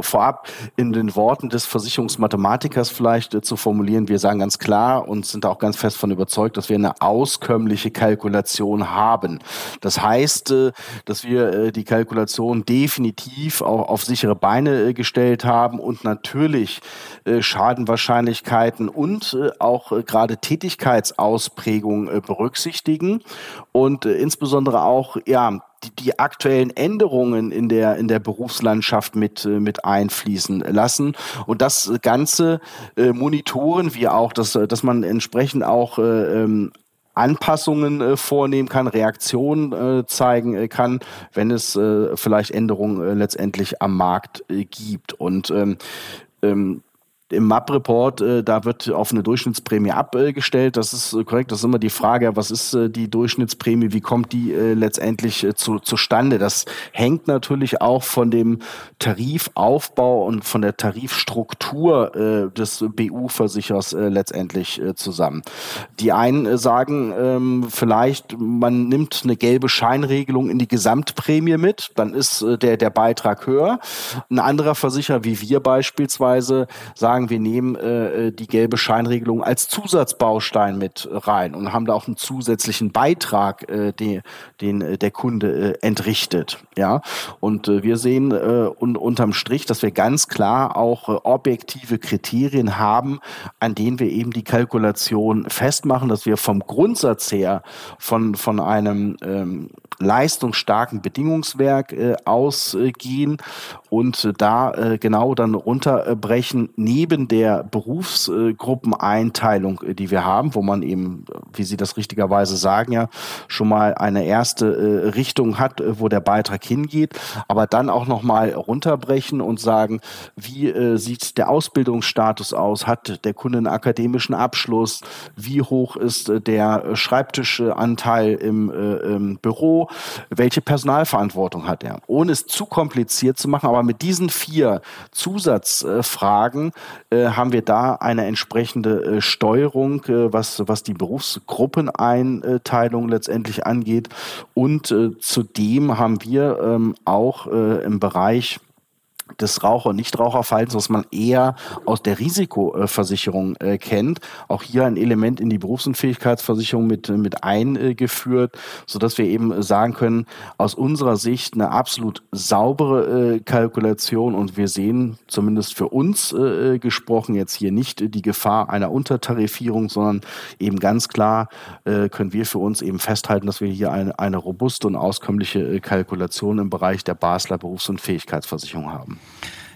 vorab in den Worten des Versicherungsmathematikers vielleicht äh, zu formulieren, wir sagen ganz klar und sind auch ganz fest davon überzeugt, dass wir eine auskömmliche Kalkulation haben. Das heißt, äh, dass wir äh, die Kalkulation definitiv auch auf sichere Beine äh, gestellt haben und natürlich Schadenwahrscheinlichkeiten und auch gerade Tätigkeitsausprägung berücksichtigen und insbesondere auch ja die, die aktuellen Änderungen in der, in der Berufslandschaft mit, äh, mit einfließen lassen. Und das Ganze äh, monitoren wir auch, dass, dass man entsprechend auch äh, ähm, Anpassungen äh, vornehmen kann, Reaktionen äh, zeigen äh, kann, wenn es äh, vielleicht Änderungen äh, letztendlich am Markt gibt. Und ähm, ähm, im MAP-Report, äh, da wird auf eine Durchschnittsprämie abgestellt. Das ist äh, korrekt. Das ist immer die Frage, was ist äh, die Durchschnittsprämie? Wie kommt die äh, letztendlich äh, zu, zustande? Das hängt natürlich auch von dem Tarifaufbau und von der Tarifstruktur äh, des BU-Versichers äh, letztendlich zusammen. Die einen sagen ähm, vielleicht, man nimmt eine gelbe Scheinregelung in die Gesamtprämie mit, dann ist der, der Beitrag höher. Ein anderer Versicherer, wie wir beispielsweise, sagen, sagen, wir nehmen äh, äh, die gelbe Scheinregelung als Zusatzbaustein mit rein und haben da auch einen zusätzlichen Beitrag, äh, den, den äh, der Kunde äh, entrichtet. Ja, und äh, wir sehen äh, un unterm Strich, dass wir ganz klar auch äh, objektive Kriterien haben, an denen wir eben die Kalkulation festmachen, dass wir vom Grundsatz her von von einem ähm, leistungsstarken Bedingungswerk äh, ausgehen und äh, da äh, genau dann runterbrechen neben der Berufsgruppeneinteilung, äh, die wir haben, wo man eben, wie Sie das richtigerweise sagen, ja schon mal eine erste äh, Richtung hat, äh, wo der Beitrag hingeht, aber dann auch noch mal runterbrechen und sagen, wie sieht der Ausbildungsstatus aus, hat der Kunde einen akademischen Abschluss, wie hoch ist der Schreibtischanteil im, im Büro, welche Personalverantwortung hat er, ohne es zu kompliziert zu machen, aber mit diesen vier Zusatzfragen äh, haben wir da eine entsprechende äh, Steuerung, äh, was, was die Berufsgruppeneinteilung letztendlich angeht. Und äh, zudem haben wir ähm, auch äh, im Bereich des Raucher- und Nichtraucherverhaltens, was man eher aus der Risikoversicherung äh, kennt. Auch hier ein Element in die Berufsunfähigkeitsversicherung mit, mit eingeführt, sodass wir eben sagen können, aus unserer Sicht eine absolut saubere äh, Kalkulation und wir sehen zumindest für uns äh, gesprochen jetzt hier nicht die Gefahr einer Untertarifierung, sondern eben ganz klar äh, können wir für uns eben festhalten, dass wir hier eine, eine robuste und auskömmliche äh, Kalkulation im Bereich der Basler Berufsunfähigkeitsversicherung haben.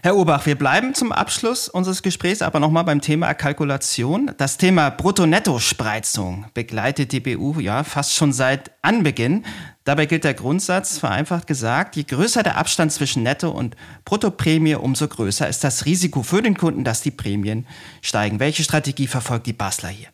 Herr Urbach, wir bleiben zum Abschluss unseres Gesprächs aber nochmal beim Thema Kalkulation. Das Thema Brutto-Netto-Spreizung begleitet die BU ja fast schon seit Anbeginn. Dabei gilt der Grundsatz, vereinfacht gesagt, je größer der Abstand zwischen Netto- und Bruttoprämie, umso größer ist das Risiko für den Kunden, dass die Prämien steigen. Welche Strategie verfolgt die Basler hier?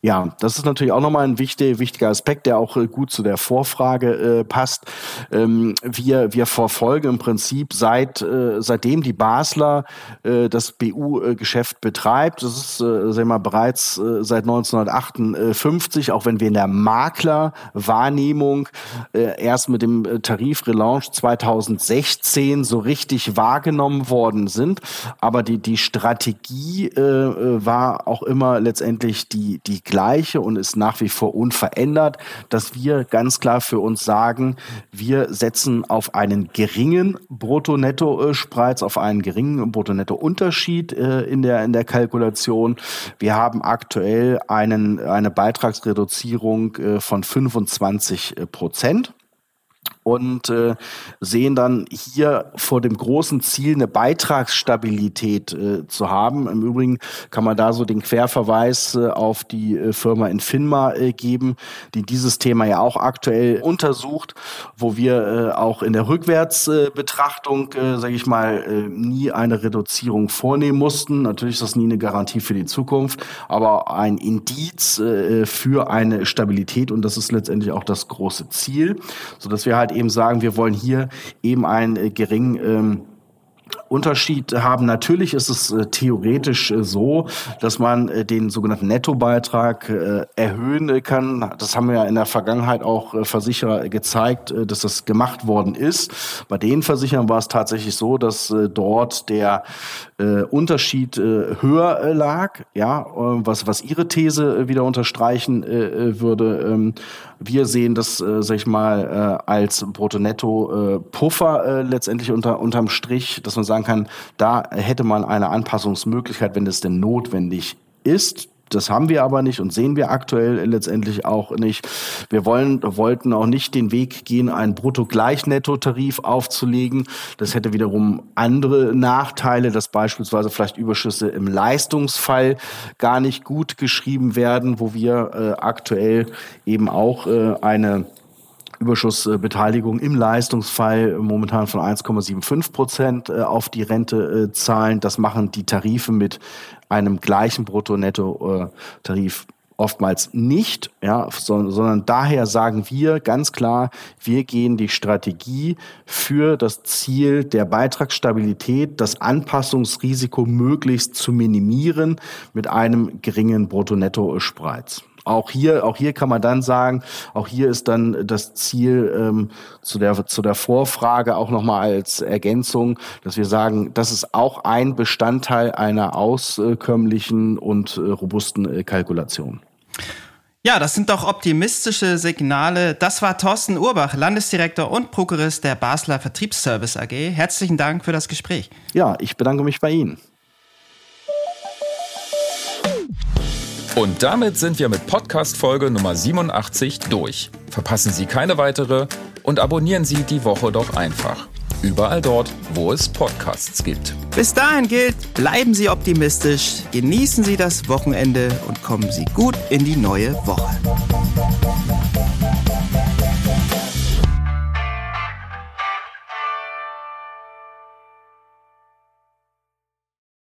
Ja, das ist natürlich auch nochmal ein wichtig, wichtiger Aspekt, der auch äh, gut zu der Vorfrage äh, passt. Ähm, wir, wir verfolgen im Prinzip seit, äh, seitdem die Basler äh, das BU-Geschäft betreibt, das ist, äh, sagen wir mal, bereits äh, seit 1958, auch wenn wir in der Maklerwahrnehmung äh, erst mit dem äh, Tarifrelaunch 2016 so richtig wahrgenommen worden sind. Aber die, die Strategie äh, äh war auch immer letztendlich die, die gleiche und ist nach wie vor unverändert, dass wir ganz klar für uns sagen, wir setzen auf einen geringen Brutto-Netto-Spreiz, auf einen geringen Brutto-Netto-Unterschied äh, in der, in der Kalkulation. Wir haben aktuell einen, eine Beitragsreduzierung äh, von 25 Prozent und äh, sehen dann hier vor dem großen Ziel eine Beitragsstabilität äh, zu haben. Im Übrigen kann man da so den Querverweis äh, auf die äh, Firma Infinma äh, geben, die dieses Thema ja auch aktuell untersucht, wo wir äh, auch in der Rückwärtsbetrachtung, sage ich mal, nie eine Reduzierung vornehmen mussten. Natürlich ist das nie eine Garantie für die Zukunft, aber ein Indiz für eine Stabilität und das ist letztendlich auch das große Ziel, so dass wir halt eben sagen, wir wollen hier eben einen äh, geringen ähm, Unterschied haben. Natürlich ist es äh, theoretisch äh, so, dass man äh, den sogenannten Nettobeitrag äh, erhöhen äh, kann. Das haben wir ja in der Vergangenheit auch äh, Versicherer gezeigt, dass das gemacht worden ist. Bei den Versicherern war es tatsächlich so, dass dort der Unterschied höher lag, ja, was, was ihre These wieder unterstreichen würde. Ähm, wir sehen das, sag ich mal, als Brutto-Netto-Puffer letztendlich unter, unterm Strich, dass man sagen kann, da hätte man eine Anpassungsmöglichkeit, wenn es denn notwendig ist. Das haben wir aber nicht und sehen wir aktuell letztendlich auch nicht. Wir wollen, wollten auch nicht den Weg gehen, einen Brutto-Gleich-Netto-Tarif aufzulegen. Das hätte wiederum andere Nachteile, dass beispielsweise vielleicht Überschüsse im Leistungsfall gar nicht gut geschrieben werden, wo wir äh, aktuell eben auch äh, eine Überschussbeteiligung im Leistungsfall momentan von 1,75 Prozent äh, auf die Rente äh, zahlen. Das machen die Tarife mit einem gleichen Brutto-Netto-Tarif oftmals nicht, ja, sondern daher sagen wir ganz klar, wir gehen die Strategie für das Ziel der Beitragsstabilität, das Anpassungsrisiko möglichst zu minimieren mit einem geringen Brutto-Netto-Spreiz auch hier, auch hier kann man dann sagen, auch hier ist dann das Ziel ähm, zu der zu der Vorfrage auch nochmal als Ergänzung, dass wir sagen, das ist auch ein Bestandteil einer auskömmlichen und äh, robusten äh, Kalkulation. Ja, das sind doch optimistische Signale. Das war Thorsten Urbach, Landesdirektor und Prokurist der Basler Vertriebsservice AG. Herzlichen Dank für das Gespräch. Ja, ich bedanke mich bei Ihnen. Und damit sind wir mit Podcast-Folge Nummer 87 durch. Verpassen Sie keine weitere und abonnieren Sie die Woche doch einfach. Überall dort, wo es Podcasts gibt. Bis dahin gilt, bleiben Sie optimistisch, genießen Sie das Wochenende und kommen Sie gut in die neue Woche.